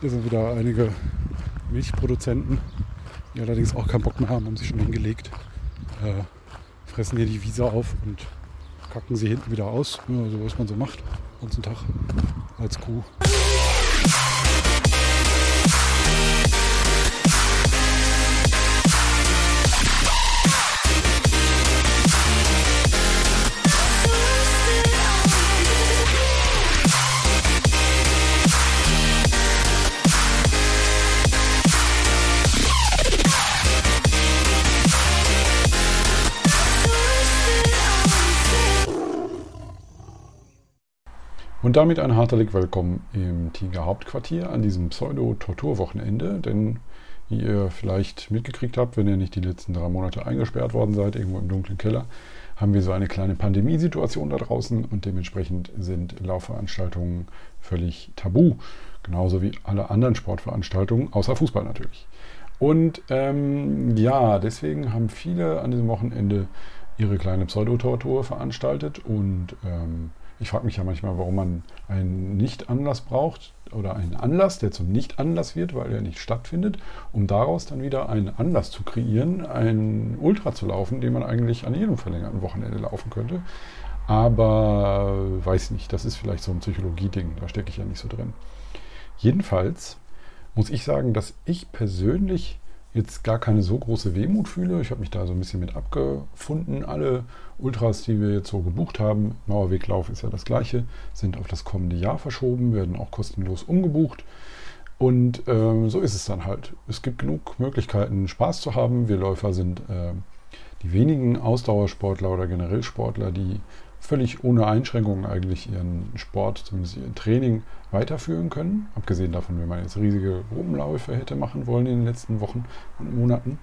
Hier sind wieder einige Milchproduzenten, die allerdings auch keinen Bock mehr haben, haben sich schon hingelegt, äh, fressen hier die Wiese auf und kacken sie hinten wieder aus. Ja, so was man so macht, ganzen Tag als Kuh. Damit ein hartelig Willkommen im Tiger Hauptquartier an diesem Pseudo-Torturwochenende. Denn wie ihr vielleicht mitgekriegt habt, wenn ihr nicht die letzten drei Monate eingesperrt worden seid, irgendwo im dunklen Keller, haben wir so eine kleine Pandemiesituation da draußen und dementsprechend sind Laufveranstaltungen völlig tabu. Genauso wie alle anderen Sportveranstaltungen, außer Fußball natürlich. Und ähm, ja, deswegen haben viele an diesem Wochenende ihre kleine Pseudo-Tortur veranstaltet und ähm, ich frage mich ja manchmal, warum man einen Nicht-Anlass braucht oder einen Anlass, der zum Nicht-Anlass wird, weil er nicht stattfindet, um daraus dann wieder einen Anlass zu kreieren, einen Ultra zu laufen, den man eigentlich an jedem verlängerten Wochenende laufen könnte. Aber weiß nicht, das ist vielleicht so ein Psychologie-Ding, da stecke ich ja nicht so drin. Jedenfalls muss ich sagen, dass ich persönlich jetzt gar keine so große Wehmut fühle. Ich habe mich da so ein bisschen mit abgefunden. Alle Ultras, die wir jetzt so gebucht haben, Mauerweglauf ist ja das gleiche, sind auf das kommende Jahr verschoben, werden auch kostenlos umgebucht. Und ähm, so ist es dann halt. Es gibt genug Möglichkeiten, Spaß zu haben. Wir Läufer sind äh, die wenigen Ausdauersportler oder generell Sportler, die völlig ohne Einschränkungen eigentlich ihren Sport, zumindest ihr Training weiterführen können. Abgesehen davon, wenn man jetzt riesige Gruppenläufe hätte machen wollen in den letzten Wochen und Monaten.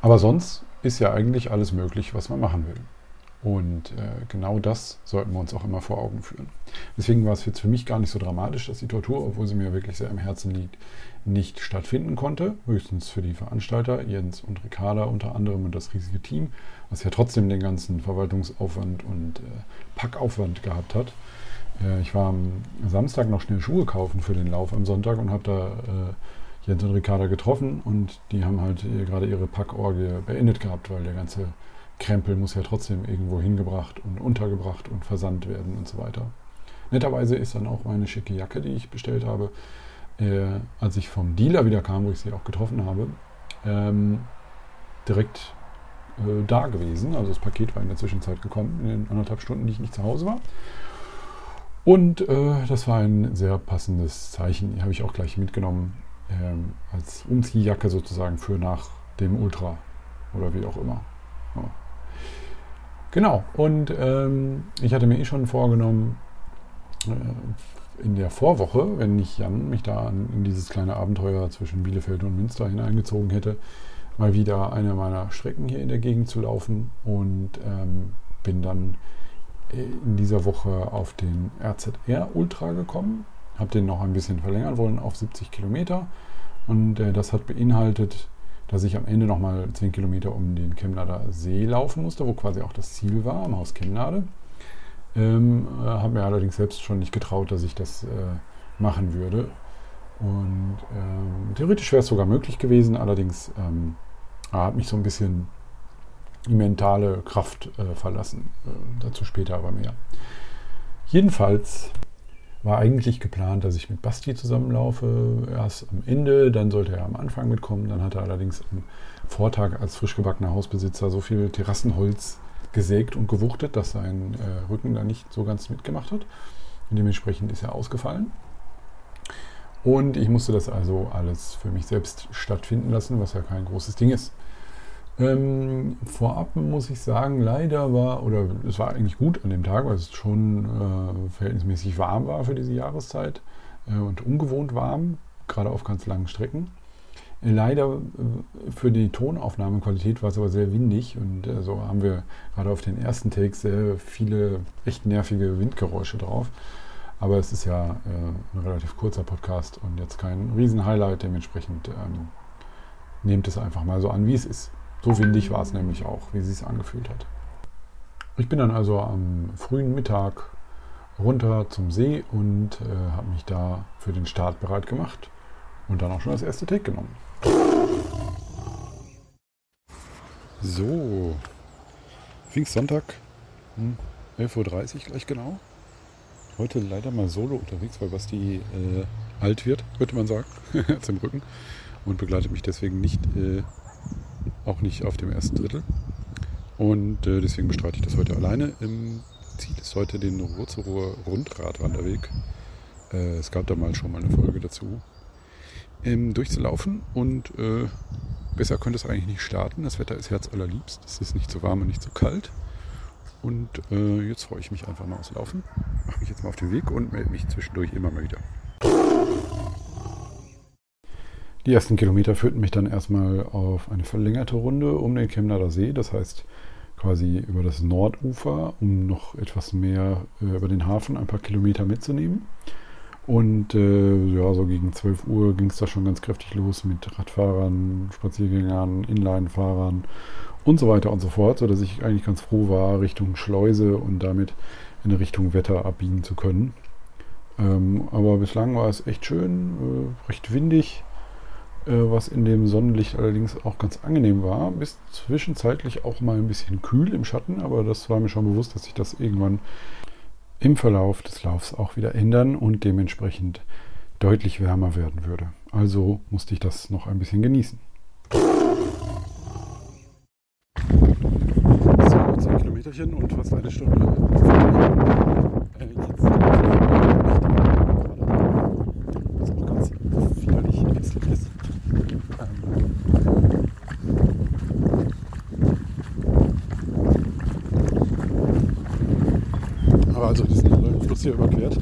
Aber sonst ist ja eigentlich alles möglich, was man machen will. Und äh, genau das sollten wir uns auch immer vor Augen führen. Deswegen war es jetzt für mich gar nicht so dramatisch, dass die Tortur, obwohl sie mir wirklich sehr am Herzen liegt, nicht stattfinden konnte. Höchstens für die Veranstalter, Jens und Ricarda unter anderem und das riesige Team, was ja trotzdem den ganzen Verwaltungsaufwand und äh, Packaufwand gehabt hat. Äh, ich war am Samstag noch schnell Schuhe kaufen für den Lauf am Sonntag und habe da äh, Jens und Ricarda getroffen und die haben halt gerade ihre Packorgie beendet gehabt, weil der ganze Krempel muss ja trotzdem irgendwo hingebracht und untergebracht und versandt werden und so weiter. Netterweise ist dann auch meine schicke Jacke, die ich bestellt habe, äh, als ich vom Dealer wieder kam, wo ich sie auch getroffen habe, ähm, direkt äh, da gewesen. Also das Paket war in der Zwischenzeit gekommen, in den anderthalb Stunden, die ich nicht zu Hause war. Und äh, das war ein sehr passendes Zeichen. Habe ich auch gleich mitgenommen ähm, als Umziehjacke sozusagen für nach dem Ultra oder wie auch immer. Ja. Genau, und ähm, ich hatte mir eh schon vorgenommen, äh, in der Vorwoche, wenn nicht Jan mich da in dieses kleine Abenteuer zwischen Bielefeld und Münster hineingezogen hätte, mal wieder eine meiner Strecken hier in der Gegend zu laufen und ähm, bin dann in dieser Woche auf den RZR Ultra gekommen, habe den noch ein bisschen verlängern wollen auf 70 Kilometer und äh, das hat beinhaltet dass ich am Ende nochmal 10 Kilometer um den Chemnader See laufen musste, wo quasi auch das Ziel war, am Haus Chemnade. Ähm, äh, habe mir allerdings selbst schon nicht getraut, dass ich das äh, machen würde. Und ähm, theoretisch wäre es sogar möglich gewesen, allerdings ähm, hat mich so ein bisschen die mentale Kraft äh, verlassen. Äh, dazu später aber mehr. Jedenfalls war eigentlich geplant, dass ich mit Basti zusammenlaufe. Erst am Ende, dann sollte er am Anfang mitkommen. Dann hat er allerdings am Vortag als frisch gebackener Hausbesitzer so viel Terrassenholz gesägt und gewuchtet, dass sein äh, Rücken da nicht so ganz mitgemacht hat. Und dementsprechend ist er ausgefallen. Und ich musste das also alles für mich selbst stattfinden lassen, was ja kein großes Ding ist. Ähm, vorab muss ich sagen, leider war, oder es war eigentlich gut an dem Tag, weil es schon äh, verhältnismäßig warm war für diese Jahreszeit äh, und ungewohnt warm, gerade auf ganz langen Strecken. Äh, leider für die Tonaufnahmequalität war es aber sehr windig und äh, so haben wir gerade auf den ersten Takes sehr viele echt nervige Windgeräusche drauf. Aber es ist ja äh, ein relativ kurzer Podcast und jetzt kein Riesen-Highlight, dementsprechend ähm, nehmt es einfach mal so an, wie es ist. So windig war es nämlich auch, wie sie es angefühlt hat. Ich bin dann also am frühen Mittag runter zum See und äh, habe mich da für den Start bereit gemacht. und dann auch schon das erste Take genommen. So, Pfingstsonntag, hm, 11.30 Uhr gleich genau. Heute leider mal solo unterwegs, weil Basti äh, alt wird, könnte man sagen, zum Rücken und begleitet mich deswegen nicht, äh, auch nicht auf dem ersten Drittel. Und äh, deswegen bestreite ich das heute alleine. Im Ziel ist heute den Ruhrzurower Rundradwanderweg. Äh, es gab da mal schon mal eine Folge dazu. Ähm, durchzulaufen und äh, besser könnte es eigentlich nicht starten. Das Wetter ist herzallerliebst. Es ist nicht zu warm und nicht zu kalt. Und äh, jetzt freue ich mich einfach mal aufs Laufen. Mache mich jetzt mal auf den Weg und melde mich zwischendurch immer mal wieder. Die ersten Kilometer führten mich dann erstmal auf eine verlängerte Runde um den Chemnader See, das heißt quasi über das Nordufer, um noch etwas mehr äh, über den Hafen ein paar Kilometer mitzunehmen. Und äh, ja, so gegen 12 Uhr ging es da schon ganz kräftig los mit Radfahrern, Spaziergängern, Inlinefahrern und so weiter und so fort, sodass ich eigentlich ganz froh war, Richtung Schleuse und damit in Richtung Wetter abbiegen zu können. Ähm, aber bislang war es echt schön, äh, recht windig äh, was in dem Sonnenlicht allerdings auch ganz angenehm war, bis zwischenzeitlich auch mal ein bisschen kühl im Schatten, aber das war mir schon bewusst, dass sich das irgendwann im Verlauf des Laufs auch wieder ändern und dementsprechend deutlich wärmer werden würde. Also musste ich das noch ein bisschen genießen. So, 10 Kilometerchen und fast eine Stunde. Äh, jetzt was auch ganz widerlich hässlich ist. Aber also diesen Fluss hier überquert. Äh,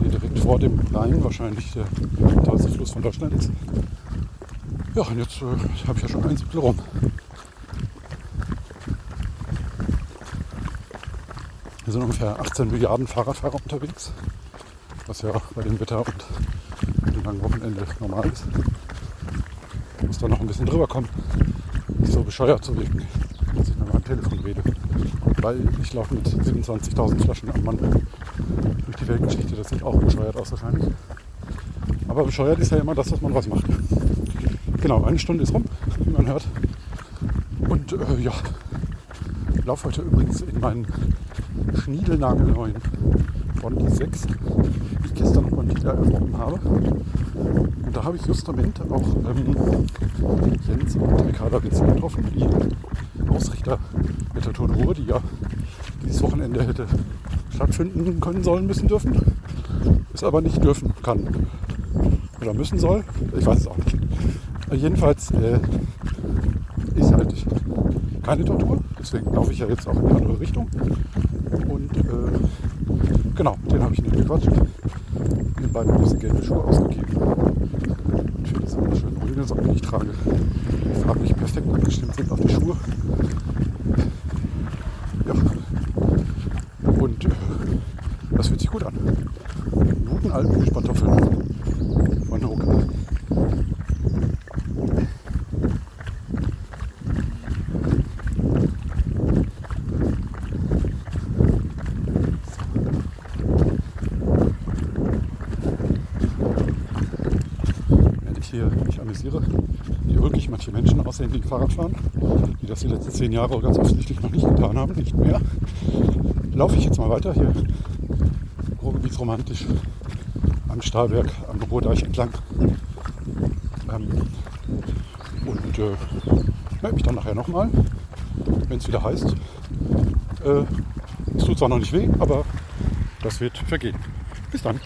hier direkt vor dem Rhein, wahrscheinlich der tollste Fluss von Deutschland ist. Ja, und jetzt äh, habe ich ja schon ein Siebtel rum. Hier sind ungefähr 18 Milliarden Fahrradfahrer unterwegs, was ja bei dem Wetter und dem langen Wochenende normal ist. Ich muss da noch ein bisschen drüber kommen, nicht so bescheuert zu wirken, dass ich mit meinem Telefon rede. Weil ich laufe mit 27.000 Flaschen am Mann die Weltgeschichte. Das sieht auch bescheuert aus wahrscheinlich. Aber bescheuert ist ja immer das, was man was macht. Genau, eine Stunde ist rum, wie man hört. Und äh, ja, ich laufe heute übrigens in meinen schniedelnagelneuen Bond 6, die ich gestern noch wieder erworben habe. Und da habe ich justament auch ähm, Jens und Ricarda Witzel getroffen, die Ausrichter mit der Tour die ja dieses Wochenende hätte stattfinden können sollen, müssen dürfen. Es aber nicht dürfen kann. Oder müssen soll. Ich weiß es auch nicht. Jedenfalls äh, ist halt keine Tortur. Deswegen laufe ich ja jetzt auch in die andere Richtung. Und äh, genau, den habe ich nicht gequatscht. Den beiden ein bisschen gelbe Schuhe ausgegeben. Und immer schön grüne Socken, die ich trage. Die farblich perfekt abgestimmt sind auf die Schuhe. Ja. Und äh, das fühlt sich gut an. Guten alten Mischpantoffeln von Hoka. hier mich amüsiere, wie ulkig die Fahrrad fahren, die das die letzten zehn Jahre ganz offensichtlich noch nicht getan haben, nicht mehr. Laufe ich jetzt mal weiter hier Ruhrgebietsromantisch am Stahlberg, am Ruhrdeich entlang. Ähm, und äh, melde mich dann nachher nochmal, wenn es wieder heißt. Äh, es tut zwar noch nicht weh, aber das wird vergehen. Bis dann.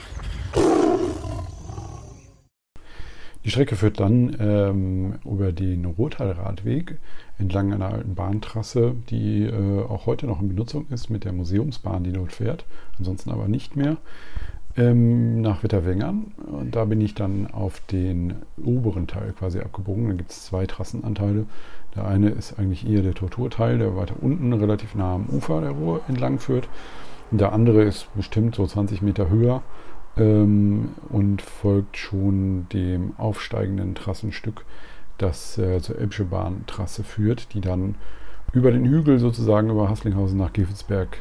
Die Strecke führt dann ähm, über den Rottalradweg entlang einer alten Bahntrasse, die äh, auch heute noch in Benutzung ist mit der Museumsbahn, die dort fährt, ansonsten aber nicht mehr, ähm, nach Wetterwengern. Und da bin ich dann auf den oberen Teil quasi abgebogen. Da gibt es zwei Trassenanteile. Der eine ist eigentlich eher der Torturteil, der weiter unten relativ nah am Ufer der Ruhr entlang führt. Und der andere ist bestimmt so 20 Meter höher ähm, und folgt schon dem aufsteigenden Trassenstück, das äh, zur Elbsche Bahntrasse führt, die dann über den Hügel sozusagen über Haslinghausen nach Gevelsberg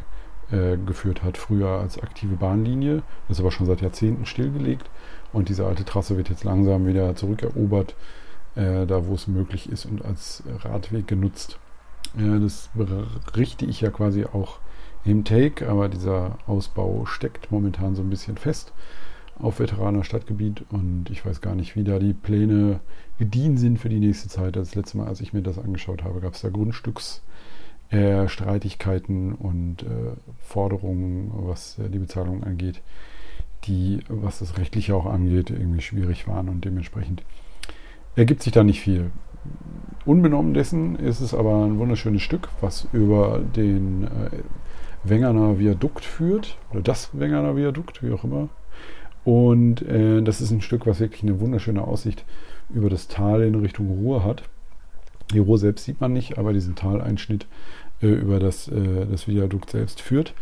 äh, geführt hat, früher als aktive Bahnlinie. Das ist aber schon seit Jahrzehnten stillgelegt Und diese alte Trasse wird jetzt langsam wieder zurückerobert, äh, da wo es möglich ist und als Radweg genutzt. Äh, das berichte ich ja quasi auch im Take, aber dieser Ausbau steckt momentan so ein bisschen fest auf Veteraner Stadtgebiet und ich weiß gar nicht, wie da die Pläne gediehen sind für die nächste Zeit. Das letzte Mal, als ich mir das angeschaut habe, gab es da Grundstücksstreitigkeiten äh, und äh, Forderungen, was äh, die Bezahlung angeht, die, was das Rechtliche auch angeht, irgendwie schwierig waren und dementsprechend ergibt sich da nicht viel. Unbenommen dessen ist es aber ein wunderschönes Stück, was über den äh, Wengerner Viadukt führt, oder das Wengerner Viadukt, wie auch immer. Und äh, das ist ein Stück, was wirklich eine wunderschöne Aussicht über das Tal in Richtung Ruhr hat. Die Ruhr selbst sieht man nicht, aber diesen Taleinschnitt äh, über das, äh, das Viadukt selbst führt.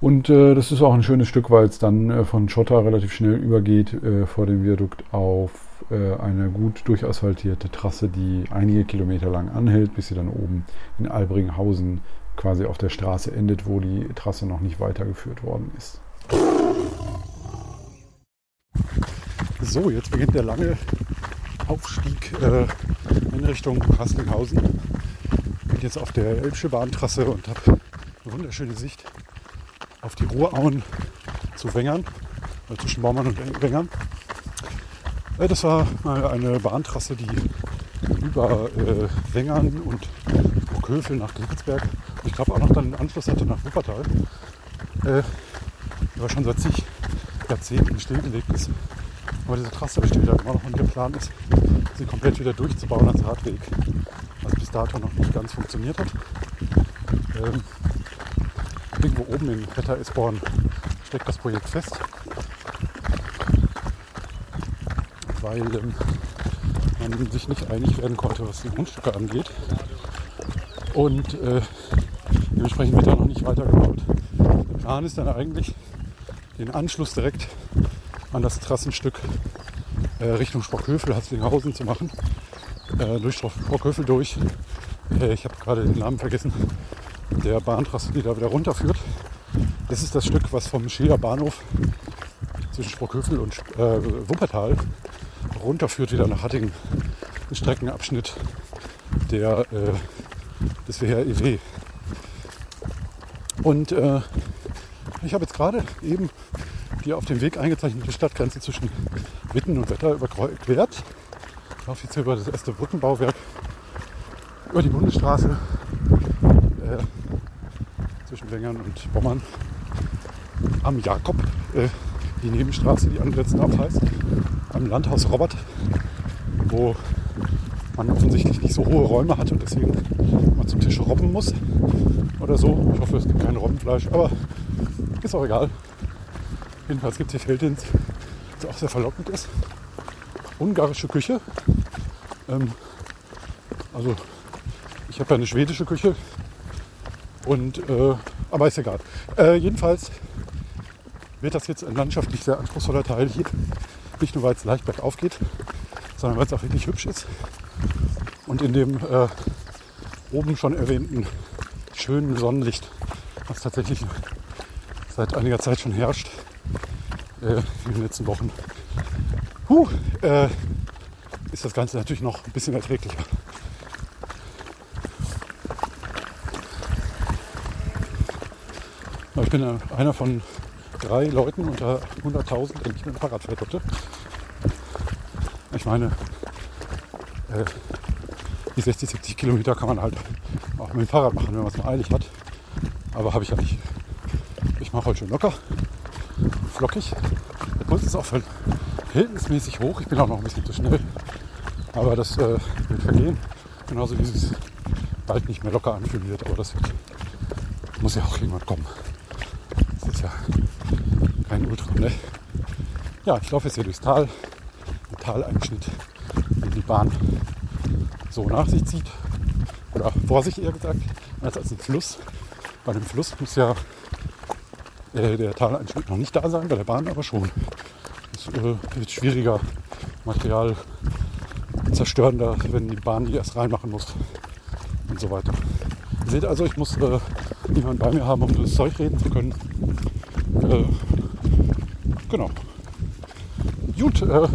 Und äh, das ist auch ein schönes Stück, weil es dann äh, von Schotter relativ schnell übergeht äh, vor dem Viadukt auf äh, eine gut durchasphaltierte Trasse, die einige Kilometer lang anhält, bis sie dann oben in Albringhausen quasi auf der Straße endet, wo die Trasse noch nicht weitergeführt worden ist. So, jetzt beginnt der lange Aufstieg äh, in Richtung Haslinghausen. Ich bin jetzt auf der Elbsche Bahntrasse und habe eine wunderschöne Sicht auf die Ruhrauen zu Wengern, äh, zwischen Baumann und Wengern. Äh, das war mal eine Bahntrasse, die über äh, Wengern und Burghövel nach Glitzberg und ich glaube auch noch dann einen Anschluss hatte nach Wuppertal. Äh, aber schon seit zig Jahrzehnten stillgelegt ist. Aber diese Trasse besteht halt immer noch und der Plan ist, sie komplett wieder durchzubauen als Radweg. Was bis dato noch nicht ganz funktioniert hat. Ähm, irgendwo oben in Wetter-Isborn steckt das Projekt fest. Weil ähm, man sich nicht einig werden konnte, was die Grundstücke angeht. Und äh, dementsprechend wird da noch nicht weitergebaut. Der Plan ist dann eigentlich, den Anschluss direkt an das Trassenstück äh, Richtung Sprockhövel, Hatzlinghausen zu machen. Äh, durch Sprockhövel durch. Äh, ich habe gerade den Namen vergessen. Der Bahntrasse, die da wieder runterführt. Das ist das Stück, was vom Schilder Bahnhof zwischen Sprockhövel und äh, Wuppertal runterführt wieder nach Hattingen. Ein Streckenabschnitt der, äh, des WREW. Und äh, ich habe jetzt gerade eben die auf dem Weg eingezeichnete Stadtgrenze zwischen Witten und Wetter überquert. Ich laufe jetzt über das erste Brückenbauwerk, über die Bundesstraße äh, zwischen Wengern und Bommern am Jakob, äh, die Nebenstraße, die angrenzend auch heißt, am Landhaus Robert, wo man offensichtlich nicht so hohe Räume hat und deswegen mal zum Tisch robben muss oder so. Ich hoffe, es gibt kein Robbenfleisch, aber ist auch egal. Jedenfalls gibt es hier Feldins, das auch sehr verlockend ist. Ungarische Küche. Ähm, also ich habe ja eine schwedische Küche. Und, äh, aber ist egal. Äh, jedenfalls wird das jetzt ein landschaftlich sehr anspruchsvoller Teil hier. Nicht nur, weil es leicht bergauf geht, sondern weil es auch wirklich hübsch ist. Und in dem äh, oben schon erwähnten schönen Sonnenlicht, was tatsächlich seit einiger Zeit schon herrscht, äh, in den letzten Wochen, huh, äh, ist das Ganze natürlich noch ein bisschen erträglicher. Ich bin einer von drei Leuten unter 100.000, der nicht mit dem Fahrrad fährt heute. Ich meine, äh, die 60, 70 Kilometer kann man halt auch mit Fahrrad machen, wenn man es mal eilig hat. Aber habe ich ja nicht. Ich mache heute schön locker flockig. Der Puls ist auch verhältnismäßig hoch. Ich bin auch noch ein bisschen zu schnell. Aber das äh, wird vergehen. Genauso wie es bald nicht mehr locker anfühlen wird. Aber das wird, muss ja auch irgendwann kommen. Das ist ja kein Ultra, ne? Ja, ich laufe jetzt hier durchs Tal. Ein Taleinschnitt, den die Bahn so nach sich zieht. Oder vor sich eher gesagt, als als ein Fluss. Bei einem Fluss muss ja äh, der Taleinschnitt noch nicht da sein, bei der Bahn aber schon. Es äh, wird schwieriger, Material zerstörender, wenn die Bahn die erst reinmachen muss und so weiter. Ihr seht also, ich muss äh, jemanden bei mir haben, um das Zeug reden zu können. Äh, genau. Gut, äh,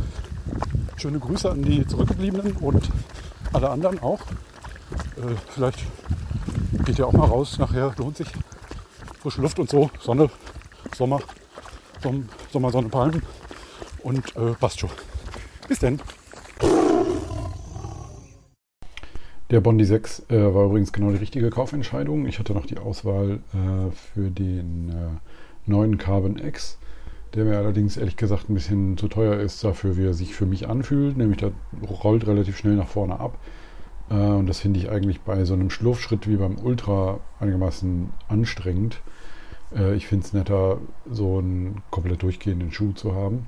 schöne Grüße an die Zurückgebliebenen und alle anderen auch. Äh, vielleicht geht ihr auch mal raus, nachher lohnt sich. Frische Luft und so, Sonne, Sommer, Som Sommer, Sonne, Palmen und äh, passt schon. Bis denn. Der Bondi 6 äh, war übrigens genau die richtige Kaufentscheidung. Ich hatte noch die Auswahl äh, für den äh, neuen Carbon X, der mir allerdings ehrlich gesagt ein bisschen zu teuer ist dafür, wie er sich für mich anfühlt. Nämlich der rollt relativ schnell nach vorne ab. Äh, und das finde ich eigentlich bei so einem Schlurfschritt wie beim Ultra einigermaßen anstrengend. Äh, ich finde es netter, so einen komplett durchgehenden Schuh zu haben.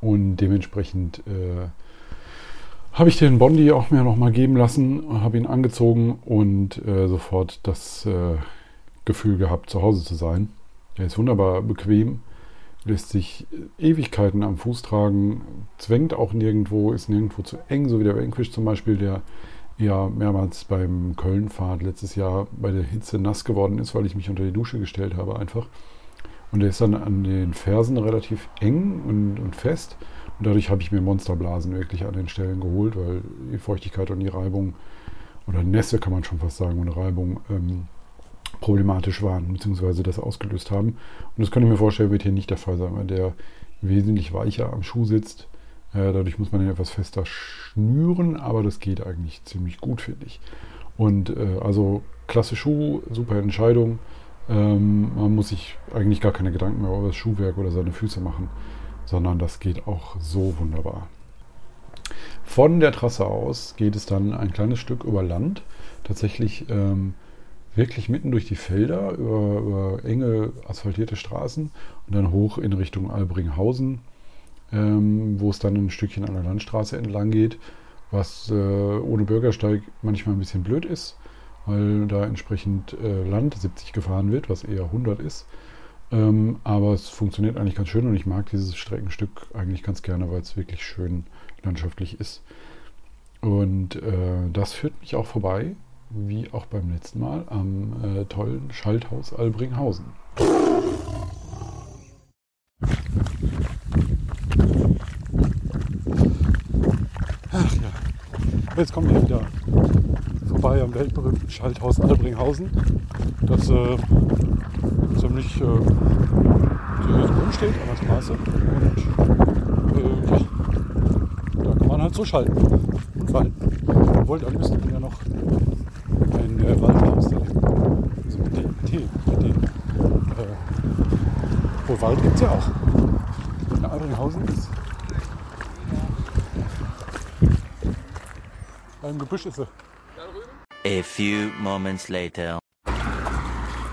Und dementsprechend äh, habe ich den Bondi auch mir nochmal geben lassen, habe ihn angezogen und äh, sofort das äh, Gefühl gehabt, zu Hause zu sein. Er ist wunderbar bequem, lässt sich Ewigkeiten am Fuß tragen, zwängt auch nirgendwo, ist nirgendwo zu eng, so wie der Vanquish zum Beispiel, der ja mehrmals beim Kölnfahrt letztes Jahr bei der Hitze nass geworden ist, weil ich mich unter die Dusche gestellt habe einfach. Und der ist dann an den Fersen relativ eng und, und fest. Und dadurch habe ich mir Monsterblasen wirklich an den Stellen geholt, weil die Feuchtigkeit und die Reibung oder Nässe kann man schon fast sagen und Reibung ähm, problematisch waren, beziehungsweise das ausgelöst haben. Und das könnte ich mir vorstellen, wird hier nicht der Fall sein, weil der wesentlich weicher am Schuh sitzt. Dadurch muss man ihn etwas fester schnüren, aber das geht eigentlich ziemlich gut, finde ich. Und äh, also klasse Schuh, super Entscheidung. Ähm, man muss sich eigentlich gar keine Gedanken mehr über das Schuhwerk oder seine Füße machen sondern das geht auch so wunderbar. Von der Trasse aus geht es dann ein kleines Stück über Land, tatsächlich ähm, wirklich mitten durch die Felder, über, über, enge asphaltierte Straßen und dann hoch in Richtung Albringhausen, ähm, wo es dann ein Stückchen an der Landstraße entlang geht, was äh, ohne Bürgersteig manchmal ein bisschen blöd ist, weil da entsprechend äh, Land 70 gefahren wird, was eher 100 ist. Ähm, aber es funktioniert eigentlich ganz schön und ich mag dieses Streckenstück eigentlich ganz gerne, weil es wirklich schön landschaftlich ist. Und äh, das führt mich auch vorbei, wie auch beim letzten Mal, am äh, tollen Schalthaus Albringhausen. Jetzt kommen wir wieder vorbei am weltberühmten Schalthaus Albringhausen, das äh, ziemlich äh, seriös steht an der Straße. Und äh, ja, da kann man halt so schalten und walten. Obwohl, da müsste man ja noch ein äh, Waldhaus da Also mit den, mit mit den äh, Wald gibt es ja auch. In Albringhausen ist beim Gebüsch ist er. A few moments later.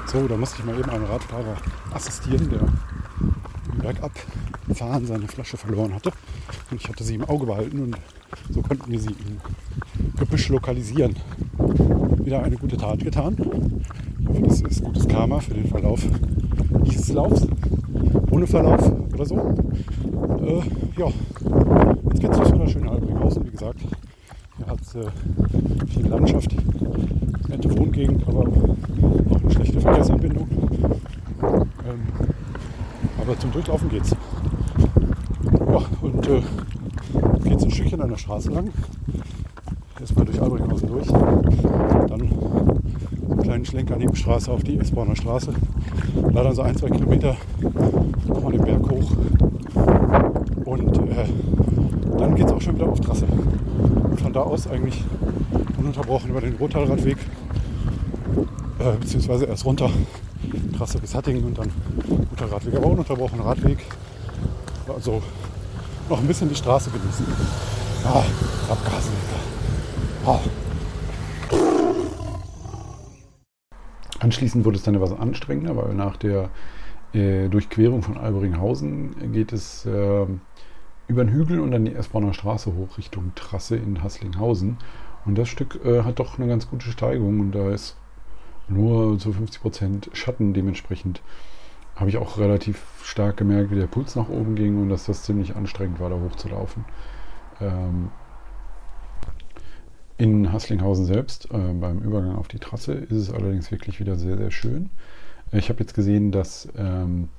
So, da musste ich mal eben einem Radfahrer assistieren, der im Bergabfahren seine Flasche verloren hatte. Und ich hatte sie im Auge behalten und so konnten wir sie im Gebüsch lokalisieren. Wieder eine gute Tat getan. Ich hoffe, das ist gutes Karma für den Verlauf dieses Laufs. Ohne Verlauf oder so. Äh, ja, jetzt geht es durch wunderschöne Albringhausen, wie gesagt. Es äh, viel Landschaft, nette Wohngegend, aber auch eine schlechte Verkehrsanbindung. Ähm, aber zum Durchlaufen geht's. Ja, und äh, geht ein Stückchen an der Straße lang. Erstmal durch Albringhausen durch. Dann einen kleinen Schlenker Nebenstraße auf die Esbauner Straße. Leider so ein, zwei Kilometer nochmal den Berg hoch. Und äh, dann geht es auch schon wieder auf Trasse. Von da aus eigentlich ununterbrochen über den Rottalradweg, äh, beziehungsweise erst runter, Trasse bis Hattingen und dann guter Radweg, aber ununterbrochener Radweg. Also noch ein bisschen die Straße genießen. Ah, Abgasen. Ah. Anschließend wurde es dann etwas anstrengender, weil nach der äh, Durchquerung von Alberinghausen geht es äh, über den Hügel und dann die Esbauner Straße hoch Richtung Trasse in Haslinghausen. Und das Stück äh, hat doch eine ganz gute Steigung und da ist nur zu 50% Schatten. Dementsprechend habe ich auch relativ stark gemerkt, wie der Puls nach oben ging und dass das ziemlich anstrengend war, da hochzulaufen. Ähm, in Haslinghausen selbst, äh, beim Übergang auf die Trasse, ist es allerdings wirklich wieder sehr, sehr schön. Ich habe jetzt gesehen, dass ähm,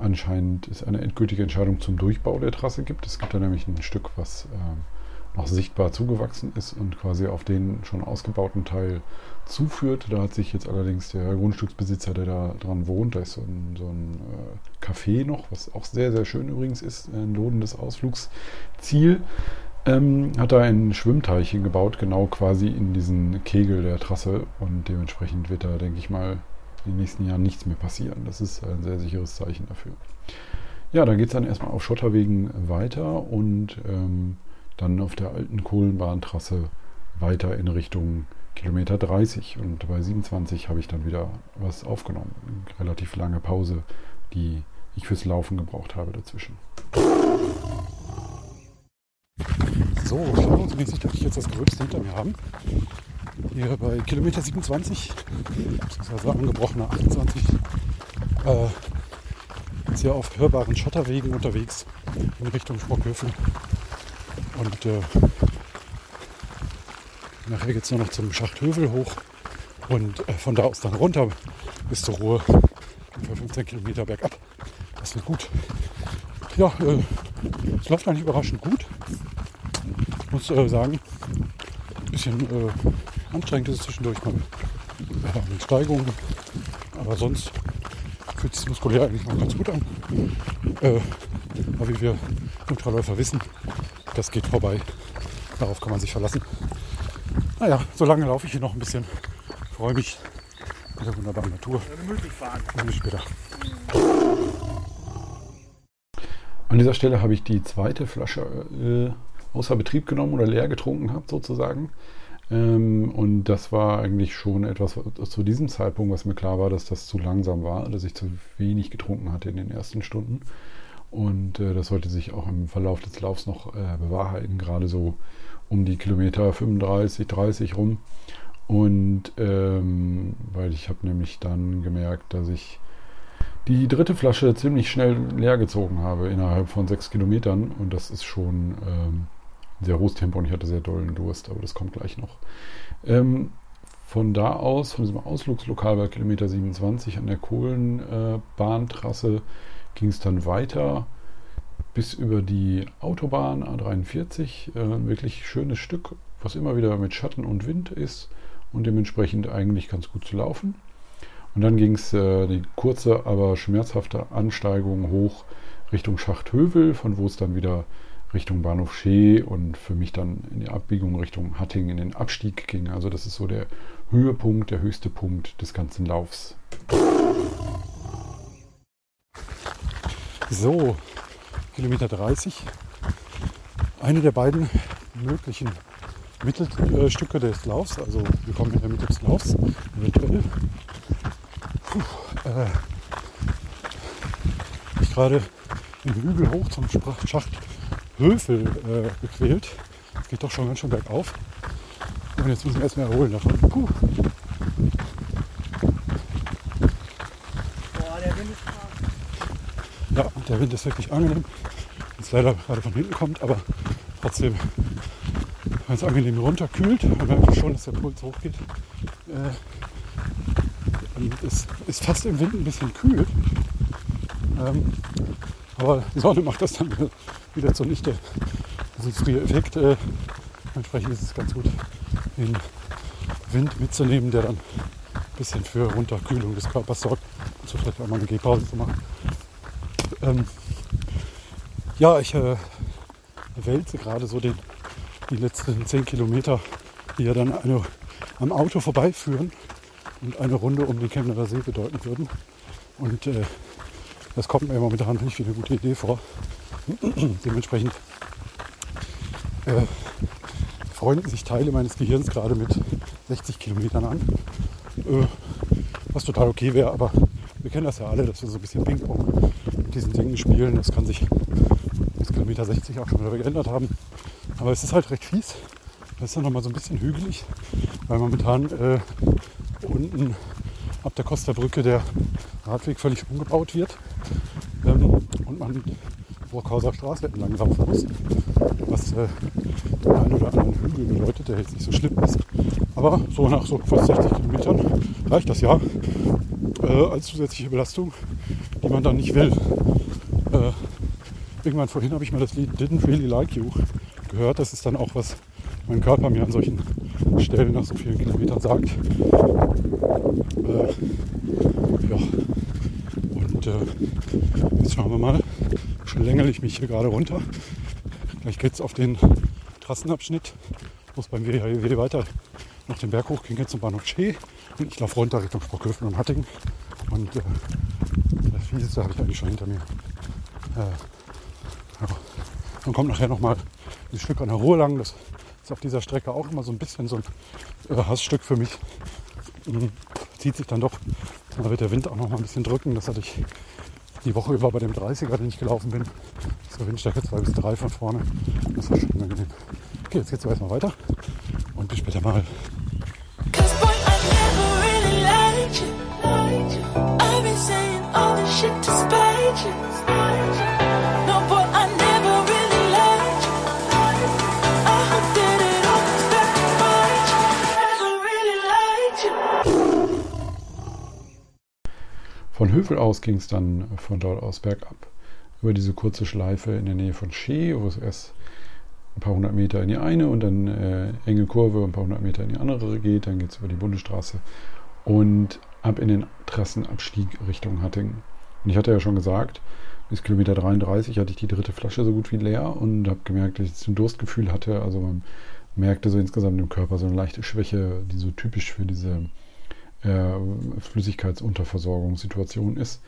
anscheinend es eine endgültige Entscheidung zum Durchbau der Trasse gibt. Es gibt da nämlich ein Stück, was äh, noch sichtbar zugewachsen ist und quasi auf den schon ausgebauten Teil zuführt. Da hat sich jetzt allerdings der Grundstücksbesitzer, der da dran wohnt, da ist so ein, so ein äh, Café noch, was auch sehr, sehr schön übrigens ist, ein lohnendes Ausflugsziel, ähm, hat da ein Schwimmteich hingebaut, genau quasi in diesen Kegel der Trasse und dementsprechend wird da, denke ich mal, in den nächsten Jahren nichts mehr passieren. Das ist ein sehr sicheres Zeichen dafür. Ja, dann geht es dann erstmal auf Schotterwegen weiter und ähm, dann auf der alten Kohlenbahntrasse weiter in Richtung Kilometer 30. Und bei 27 habe ich dann wieder was aufgenommen. Eine relativ lange Pause, die ich fürs Laufen gebraucht habe dazwischen. So, planungsmäßig dürfte ich jetzt das Gröbste hinter mir haben. Hier bei Kilometer 27, beziehungsweise angebrochener 28, äh, jetzt hier auf hörbaren Schotterwegen unterwegs in Richtung Sprockhöfen. Und äh, nachher geht es nur noch zum Schacht Hövel hoch und äh, von da aus dann runter bis zur Ruhe für 15 Kilometer bergab. Das wird gut. Ja, äh, es läuft eigentlich überraschend gut. Ich muss äh, sagen, ein bisschen äh, anstrengend ist es zwischendurch mal äh, mit Steigungen. Aber sonst fühlt es sich muskulär eigentlich mal ganz gut an. Äh, aber wie wir Ultraläufer wissen, das geht vorbei. Darauf kann man sich verlassen. Naja, solange laufe ich hier noch ein bisschen. Freue mich mit der wunderbaren Natur. Und bis später. An dieser Stelle habe ich die zweite Flasche äh, außer Betrieb genommen oder leer getrunken habe sozusagen. Ähm, und das war eigentlich schon etwas zu diesem Zeitpunkt, was mir klar war, dass das zu langsam war, dass ich zu wenig getrunken hatte in den ersten Stunden. Und äh, das sollte sich auch im Verlauf des Laufs noch äh, bewahrheiten, gerade so um die Kilometer 35, 30 rum. Und ähm, weil ich habe nämlich dann gemerkt, dass ich die dritte Flasche ziemlich schnell leer gezogen habe innerhalb von sechs Kilometern. Und das ist schon ähm, sehr hohes Tempo und ich hatte sehr dollen Durst, aber das kommt gleich noch. Ähm, von da aus, von diesem Ausflugslokal bei Kilometer 27 an der Kohlenbahntrasse, äh, ging es dann weiter bis über die Autobahn A43. Äh, ein wirklich schönes Stück, was immer wieder mit Schatten und Wind ist und dementsprechend eigentlich ganz gut zu laufen. Und dann ging es äh, die kurze, aber schmerzhafte Ansteigung hoch Richtung Schachthövel, von wo es dann wieder Richtung Bahnhof Schee und für mich dann in die Abbiegung Richtung Hatting in den Abstieg ging. Also das ist so der Höhepunkt, der höchste Punkt des ganzen Laufs. So, Kilometer 30. Eine der beiden möglichen Mittelstücke des Laufs. Also wir kommen in der Mitte des Laufs. Puh, äh, ich gerade den Hügel hoch zum Schacht Höfel äh, gequält. Das geht doch schon ganz schön bergauf. Und jetzt müssen wir erstmal erholen davon. Puh. Boah, der Wind ist krass. Ja, der Wind ist wirklich angenehm. Jetzt leider gerade von hinten kommt, aber trotzdem, es angenehm runterkühlt, man merkt schon, dass der Puls hochgeht. Äh, es ist fast im Wind ein bisschen kühl. Ähm, aber die Sonne macht das dann wieder zunichte. Das ist der Effekt. Äh, entsprechend ist es ganz gut, den Wind mitzunehmen, der dann ein bisschen für Runterkühlung des Körpers sorgt. Und so vielleicht auch mal eine Gehpause zu machen. Ähm, ja, ich äh, wälze gerade so den, die letzten 10 Kilometer, die ja dann eine, am Auto vorbeiführen und eine Runde um den Chemnerer See bedeuten würden. Und äh, das kommt mir momentan nicht wie eine gute Idee vor. Dementsprechend äh, freunden sich Teile meines Gehirns gerade mit 60 Kilometern an. Äh, was total okay wäre, aber wir kennen das ja alle, dass wir so ein bisschen Ping-Pong mit diesen Dingen spielen. Das kann sich bis Kilometer 60 auch schon wieder geändert haben. Aber es ist halt recht fies. Das ist dann nochmal so ein bisschen hügelig, weil momentan äh, unten ab der Costa-Brücke der Radweg völlig umgebaut wird man Burghauser Straße entlang laufen muss, was äh, den einen oder anderen Hügel bedeutet, der jetzt nicht so schlimm ist. Aber so nach so fast 60 Kilometern reicht das ja äh, als zusätzliche Belastung, die man dann nicht will. äh, irgendwann vorhin habe ich mal das Lied Didn't Really Like You gehört. Das ist dann auch, was mein Körper mir an solchen Stellen nach so vielen Kilometern sagt. Äh, ja. Und äh, jetzt schauen wir mal. Schon längere ich mich hier gerade runter. Gleich geht es auf den Trassenabschnitt, wo es beim WHW weiter nach dem Berg hoch ging, jetzt zum Bahnhof Schee. Und ich laufe runter Richtung Sprockhöfen und Hattingen. Und äh, das Fieseste habe ich eigentlich schon hinter mir. Äh, ja. Dann kommt nachher nochmal ein Stück an der Ruhr lang. Das ist auf dieser Strecke auch immer so ein bisschen so ein äh, Hassstück für mich. Mhm. Zieht sich dann doch. Da wird der Wind auch noch mal ein bisschen drücken. Das hatte ich die Woche über bei dem 30er, den ich gelaufen bin. War Windstärke 2 bis 3 von vorne. Das war schon angenehm. Okay, jetzt geht's aber erstmal weiter. Und bis später mal. Von Hövel aus ging es dann von dort aus bergab über diese kurze Schleife in der Nähe von Schee, wo es erst ein paar hundert Meter in die eine und dann äh, enge Kurve ein paar hundert Meter in die andere geht. Dann geht es über die Bundesstraße und ab in den Trassenabstieg Richtung Hattingen. Und ich hatte ja schon gesagt, bis Kilometer 33 hatte ich die dritte Flasche so gut wie leer und habe gemerkt, dass ich ein Durstgefühl hatte. Also man merkte so insgesamt im Körper so eine leichte Schwäche, die so typisch für diese äh, Flüssigkeitsunterversorgungssituation ist.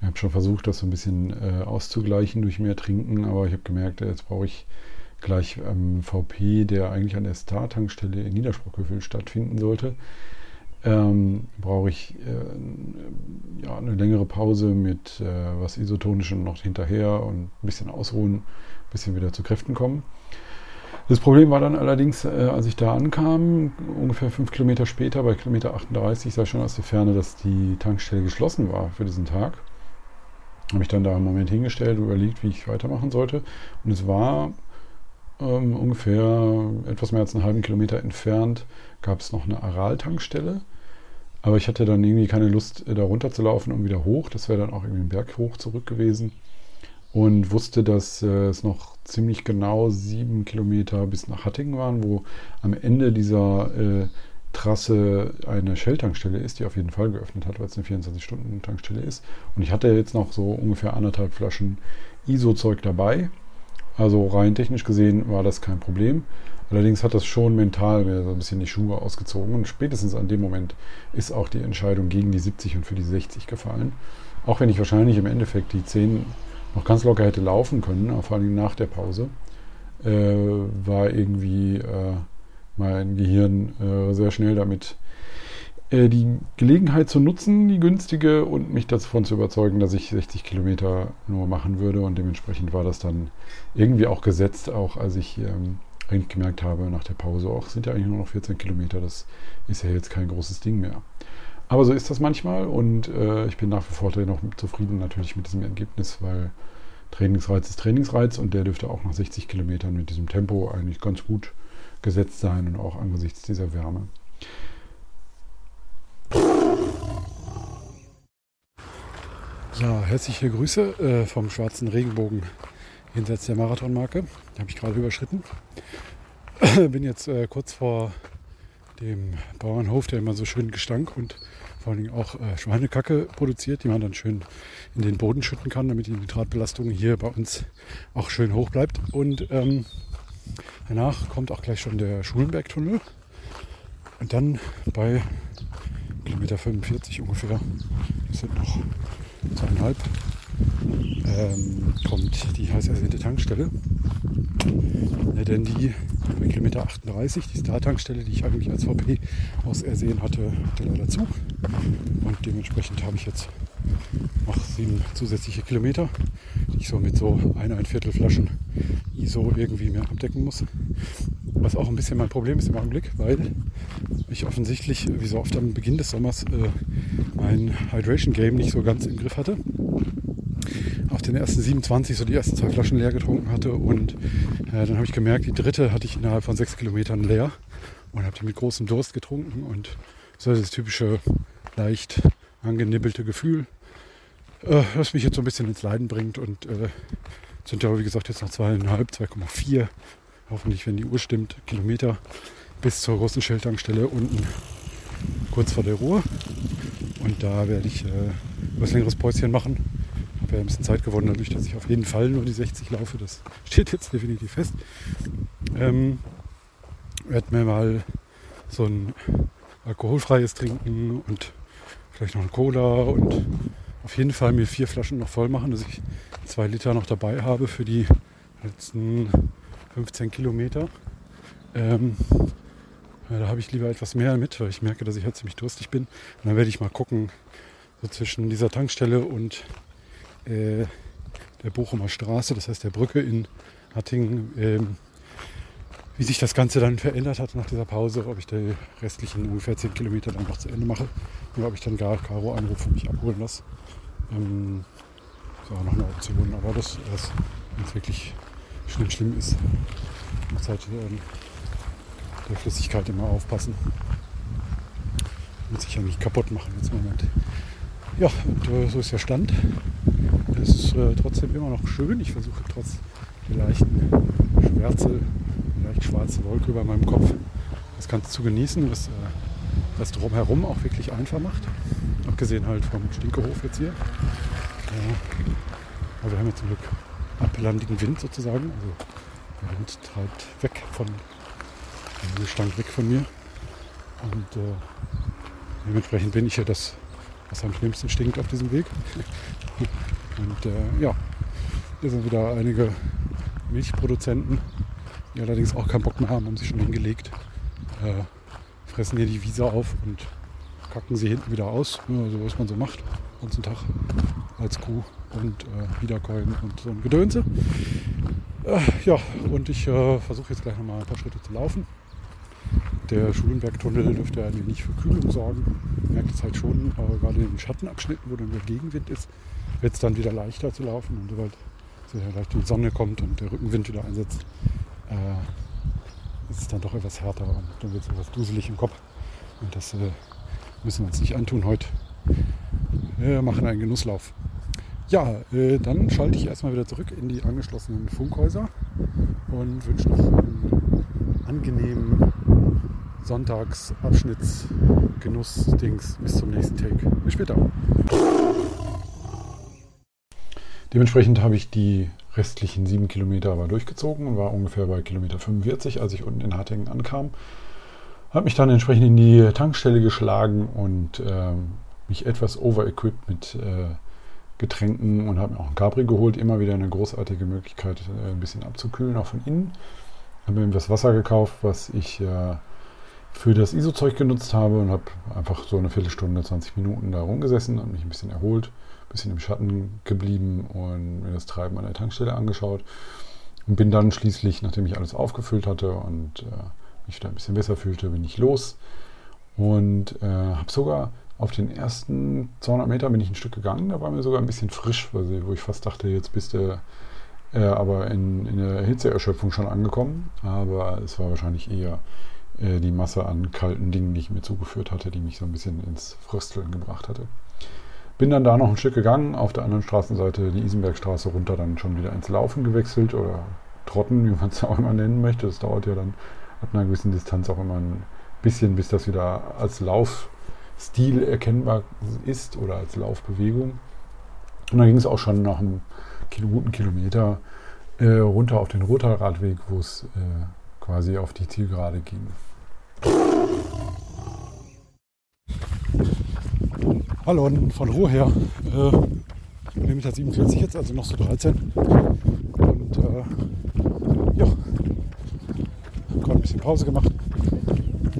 Ich habe schon versucht, das so ein bisschen äh, auszugleichen durch mehr Trinken, aber ich habe gemerkt, jetzt brauche ich gleich ähm, VP, der eigentlich an der Star-Tankstelle in Niedersprockhövel stattfinden sollte, ähm, brauche ich äh, ja, eine längere Pause mit äh, was Isotonischem noch hinterher und ein bisschen ausruhen, ein bisschen wieder zu Kräften kommen. Das Problem war dann allerdings, äh, als ich da ankam, ungefähr fünf Kilometer später, bei Kilometer 38, sah ich schon aus der Ferne, dass die Tankstelle geschlossen war für diesen Tag. Habe ich dann da einen Moment hingestellt und überlegt, wie ich weitermachen sollte. Und es war ähm, ungefähr etwas mehr als einen halben Kilometer entfernt, gab es noch eine Aral-Tankstelle. Aber ich hatte dann irgendwie keine Lust, äh, da runter zu laufen und wieder hoch. Das wäre dann auch irgendwie einen Berg hoch zurück gewesen und wusste, dass äh, es noch ziemlich genau sieben Kilometer bis nach Hattingen waren, wo am Ende dieser äh, Trasse eine Shell-Tankstelle ist, die auf jeden Fall geöffnet hat, weil es eine 24-Stunden-Tankstelle ist. Und ich hatte jetzt noch so ungefähr anderthalb Flaschen ISO-Zeug dabei. Also rein technisch gesehen war das kein Problem. Allerdings hat das schon mental mir so ein bisschen die Schuhe ausgezogen. Und spätestens an dem Moment ist auch die Entscheidung gegen die 70 und für die 60 gefallen. Auch wenn ich wahrscheinlich im Endeffekt die 10 noch ganz locker hätte laufen können, vor allem nach der Pause, äh, war irgendwie äh, mein Gehirn äh, sehr schnell damit, äh, die Gelegenheit zu nutzen, die günstige, und mich davon zu überzeugen, dass ich 60 Kilometer nur machen würde. Und dementsprechend war das dann irgendwie auch gesetzt, auch als ich ähm, eigentlich gemerkt habe nach der Pause, auch sind ja eigentlich nur noch 14 Kilometer, das ist ja jetzt kein großes Ding mehr. Aber so ist das manchmal und äh, ich bin nach wie vor noch zufrieden natürlich mit diesem Ergebnis, weil Trainingsreiz ist Trainingsreiz und der dürfte auch nach 60 Kilometern mit diesem Tempo eigentlich ganz gut gesetzt sein und auch angesichts dieser Wärme. Ja, herzliche Grüße äh, vom schwarzen Regenbogen jenseits der Marathonmarke. Habe ich gerade überschritten. Bin jetzt äh, kurz vor dem Bauernhof, der immer so schön Gestank und vor Dingen auch äh, Schweinekacke produziert, die man dann schön in den Boden schütten kann, damit die Nitratbelastung hier bei uns auch schön hoch bleibt. Und ähm, danach kommt auch gleich schon der Schulenbergtunnel. Und dann bei Kilometer 45 ungefähr, das sind noch zweieinhalb, ähm, kommt die heiß ersehnte Tankstelle. Ja, denn die bei Kilometer 38, die Star-Tankstelle, die ich eigentlich als VP aus ersehen hatte, hatte leider zu. Und dementsprechend habe ich jetzt noch sieben zusätzliche Kilometer, die ich so mit so ein, ein Viertel Flaschen ISO irgendwie mehr abdecken muss. Was auch ein bisschen mein Problem ist im Augenblick, weil ich offensichtlich, wie so oft am Beginn des Sommers, äh, mein Hydration Game nicht so ganz im Griff hatte auf den ersten 27 so die ersten zwei Flaschen leer getrunken hatte und äh, dann habe ich gemerkt, die dritte hatte ich innerhalb von sechs Kilometern leer und habe die mit großem Durst getrunken und so das typische leicht angenibbelte Gefühl. äh, was mich jetzt so ein bisschen ins Leiden bringt. Und äh, sind ja, wie gesagt, jetzt noch zweieinhalb, 2,4, hoffentlich, wenn die Uhr stimmt, Kilometer bis zur großen Shell-Tankstelle unten kurz vor der Ruhr. Und da werde ich äh, was längeres Päuschen machen. Habe ja ein bisschen Zeit gewonnen, dadurch, dass ich auf jeden Fall nur die 60 laufe. Das steht jetzt definitiv fest. Ähm, werde mir mal so ein alkoholfreies trinken und vielleicht noch ein Cola und auf jeden Fall mir vier Flaschen noch voll machen, dass ich zwei Liter noch dabei habe für die letzten 15 Kilometer. Ähm, da habe ich lieber etwas mehr mit, weil ich merke, dass ich halt ziemlich durstig bin. Und dann werde ich mal gucken, so zwischen dieser Tankstelle und äh, der Bochumer Straße, das heißt der Brücke in Hattingen, ähm, wie sich das Ganze dann verändert hat nach dieser Pause, ob ich die restlichen ungefähr 10 Kilometer dann noch zu Ende mache oder ob ich dann gar Caro anrufe und mich abholen lasse. Ähm, ist auch noch eine Option, aber das, das wenn es wirklich schlimm, schlimm ist, muss halt ähm, der Flüssigkeit immer aufpassen. Muss sich ja nicht kaputt machen jetzt im Moment. Ja, und äh, so ist der Stand. Es ist äh, trotzdem immer noch schön. Ich versuche trotz der leichten Schwärze, leicht schwarze Wolke über meinem Kopf das Ganze zu genießen, was äh, das drumherum auch wirklich einfach macht. Abgesehen halt vom Stinkehof jetzt hier. Äh, aber wir haben jetzt zum Glück ablandigen Wind sozusagen. Also der Wind treibt weg von der Gestank weg von mir. Und äh, dementsprechend bin ich ja das, was am schlimmsten stinkt auf diesem Weg. Und äh, ja, hier sind wieder einige Milchproduzenten, die allerdings auch keinen Bock mehr haben, haben sich schon hingelegt, äh, fressen hier die Wiese auf und kacken sie hinten wieder aus. Ja, so was man so macht, ganzen Tag als Kuh und äh, Wiederkäuen und so ein Gedönse. Äh, ja, und ich äh, versuche jetzt gleich nochmal ein paar Schritte zu laufen. Der Schulenbergtunnel dürfte ein wenig für Kühlung sorgen. Merkt es halt schon, aber gerade in den Schattenabschnitten, wo dann der Gegenwind ist, wird es dann wieder leichter zu laufen. Und sobald sehr leicht die Sonne kommt und der Rückenwind wieder einsetzt, äh, ist es dann doch etwas härter und dann wird es etwas duselig im Kopf. Und das äh, müssen wir uns nicht antun heute. Wir machen einen Genusslauf. Ja, äh, dann schalte ich erstmal wieder zurück in die angeschlossenen Funkhäuser und wünsche noch einen angenehmen Sonntagsabschnittsgenuss-Dings. Bis zum nächsten Take. Bis später. Dementsprechend habe ich die restlichen sieben Kilometer aber durchgezogen und war ungefähr bei Kilometer 45, als ich unten in Hattingen ankam. Habe mich dann entsprechend in die Tankstelle geschlagen und äh, mich etwas overequipped mit äh, Getränken und habe mir auch ein Capri geholt. Immer wieder eine großartige Möglichkeit, äh, ein bisschen abzukühlen, auch von innen. Habe mir etwas Wasser gekauft, was ich äh, für das ISO-Zeug genutzt habe und habe einfach so eine Viertelstunde, 20 Minuten da rumgesessen und mich ein bisschen erholt, bisschen im Schatten geblieben und mir das Treiben an der Tankstelle angeschaut. Und bin dann schließlich, nachdem ich alles aufgefüllt hatte und äh, mich wieder ein bisschen besser fühlte, bin ich los und äh, habe sogar auf den ersten 200 Meter bin ich ein Stück gegangen, da war mir sogar ein bisschen frisch, wo ich fast dachte, jetzt bist du äh, aber in, in der Hitzeerschöpfung schon angekommen. Aber es war wahrscheinlich eher äh, die Masse an kalten Dingen, die ich mir zugeführt hatte, die mich so ein bisschen ins Frösteln gebracht hatte. Bin dann da noch ein Stück gegangen, auf der anderen Straßenseite die Isenbergstraße runter, dann schon wieder ins Laufen gewechselt oder Trotten, wie man es auch immer nennen möchte. Das dauert ja dann ab einer gewissen Distanz auch immer ein bisschen, bis das wieder als Lauf Stil erkennbar ist oder als Laufbewegung. Und dann ging es auch schon nach einem guten Kilometer äh, runter auf den Rotarradweg, wo es äh, quasi auf die Zielgerade ging. Hallo von Ruhe her. Äh, Kilometer 47 jetzt, also noch so 13. Und äh, ja, gerade ein bisschen Pause gemacht.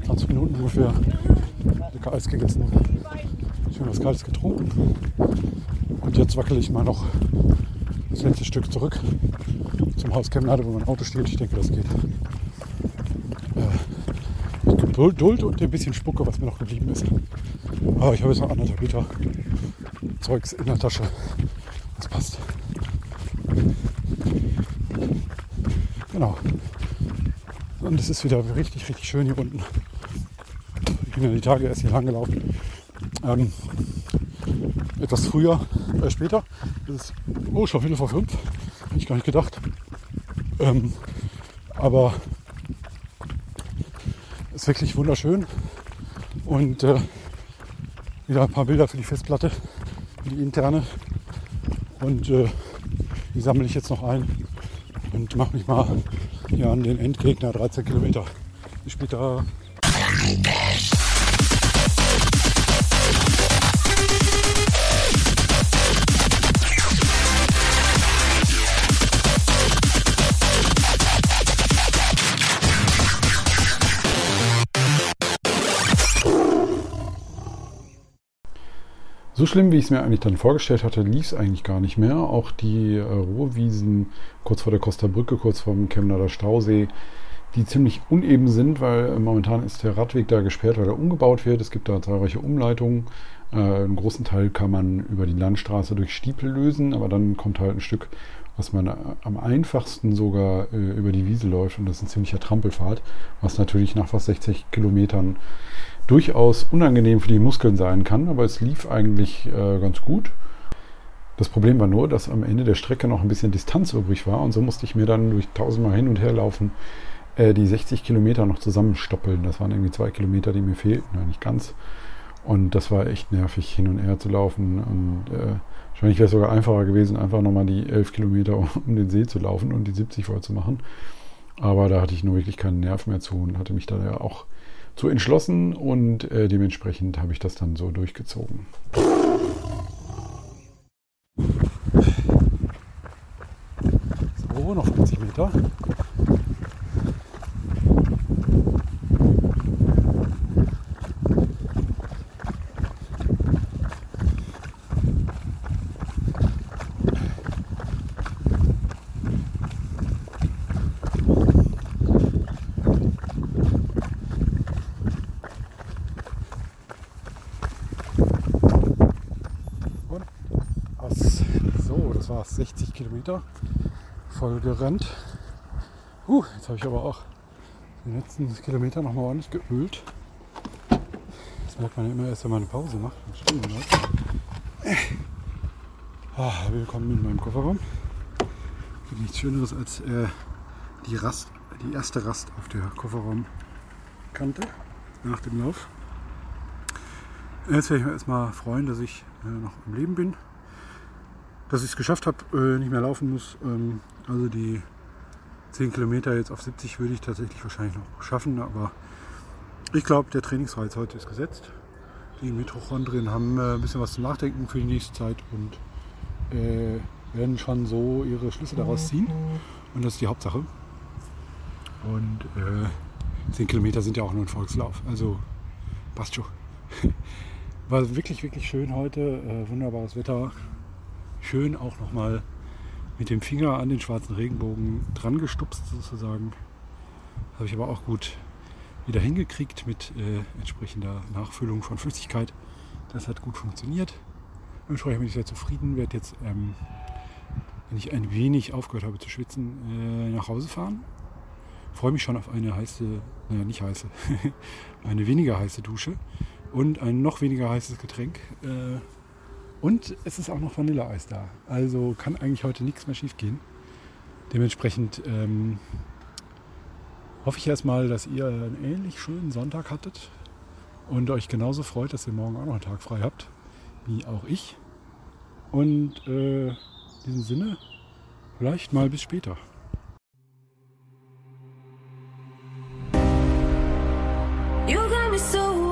20 Minuten ungefähr lecker Eis gegessen, schön was Kaltes getrunken. Und jetzt wackel ich mal noch das letzte Stück zurück zum Haus Chemnade, wo mein Auto steht. Ich denke, das geht. Äh, mit Geduld und ein bisschen Spucke, was mir noch geblieben ist. Aber ich habe jetzt noch anderthalb Liter Zeugs in der Tasche. Das passt. Genau. Und es ist wieder richtig, richtig schön hier unten bin ja die Tage erst hier lang gelaufen. Ähm, etwas früher äh, später. Es ist oh, schon Viertel vor fünf. Hätte ich gar nicht gedacht. Ähm, aber ist wirklich wunderschön. Und äh, wieder ein paar Bilder für die Festplatte, die interne. Und äh, die sammle ich jetzt noch ein und mache mich mal hier an den Endgegner 13 Kilometer. Bis später. So schlimm, wie ich es mir eigentlich dann vorgestellt hatte, lief es eigentlich gar nicht mehr. Auch die äh, Ruhrwiesen kurz vor der Costa Brücke, kurz vor dem Chemnader Stausee, die ziemlich uneben sind, weil äh, momentan ist der Radweg da gesperrt, weil er umgebaut wird. Es gibt da zahlreiche Umleitungen. Äh, einen großen Teil kann man über die Landstraße durch Stiepel lösen, aber dann kommt halt ein Stück, was man äh, am einfachsten sogar äh, über die Wiese läuft und das ist ein ziemlicher Trampelfahrt, was natürlich nach fast 60 Kilometern durchaus unangenehm für die Muskeln sein kann, aber es lief eigentlich äh, ganz gut. Das Problem war nur, dass am Ende der Strecke noch ein bisschen Distanz übrig war und so musste ich mir dann durch tausendmal hin und her laufen äh, die 60 Kilometer noch zusammenstoppeln. Das waren irgendwie zwei Kilometer, die mir fehlten, nein, nicht ganz. Und das war echt nervig, hin und her zu laufen. Und äh, wahrscheinlich wäre es sogar einfacher gewesen, einfach nochmal die 11 Kilometer um den See zu laufen und die 70 voll zu machen. Aber da hatte ich nur wirklich keinen Nerv mehr zu und hatte mich da ja auch zu entschlossen und äh, dementsprechend habe ich das dann so durchgezogen. So, noch 50 Meter. war 60 Kilometer gerannt. Uh, jetzt habe ich aber auch den letzten Kilometer noch mal ordentlich geölt. Das merkt man ja immer erst, wenn man eine Pause macht. Ah, willkommen in meinem Kofferraum. Gibt nichts Schöneres als äh, die Rast, die erste Rast auf der Kofferraumkante nach dem Lauf. Jetzt werde ich mich erstmal freuen, dass ich äh, noch am Leben bin dass ich es geschafft habe, äh, nicht mehr laufen muss. Ähm, also die 10 Kilometer jetzt auf 70 würde ich tatsächlich wahrscheinlich noch schaffen, aber ich glaube, der Trainingsreiz heute ist gesetzt. Die Mitochondrien haben äh, ein bisschen was zum Nachdenken für die nächste Zeit und äh, werden schon so ihre Schlüsse daraus ziehen. Und das ist die Hauptsache. Und äh, 10 Kilometer sind ja auch nur ein Volkslauf. Also passt schon. War wirklich, wirklich schön heute. Äh, wunderbares Wetter schön auch nochmal mit dem Finger an den schwarzen Regenbogen dran gestupst sozusagen. Habe ich aber auch gut wieder hingekriegt mit äh, entsprechender Nachfüllung von Flüssigkeit. Das hat gut funktioniert. Entsprechend bin ich sehr zufrieden. Werde jetzt, ähm, wenn ich ein wenig aufgehört habe zu schwitzen, äh, nach Hause fahren. Freue mich schon auf eine heiße, naja, nicht heiße, eine weniger heiße Dusche und ein noch weniger heißes Getränk. Äh, und es ist auch noch Vanilleeis da. Also kann eigentlich heute nichts mehr schiefgehen. Dementsprechend ähm, hoffe ich erstmal, dass ihr einen ähnlich schönen Sonntag hattet und euch genauso freut, dass ihr morgen auch noch einen Tag frei habt, wie auch ich. Und äh, in diesem Sinne, vielleicht mal bis später. You got me so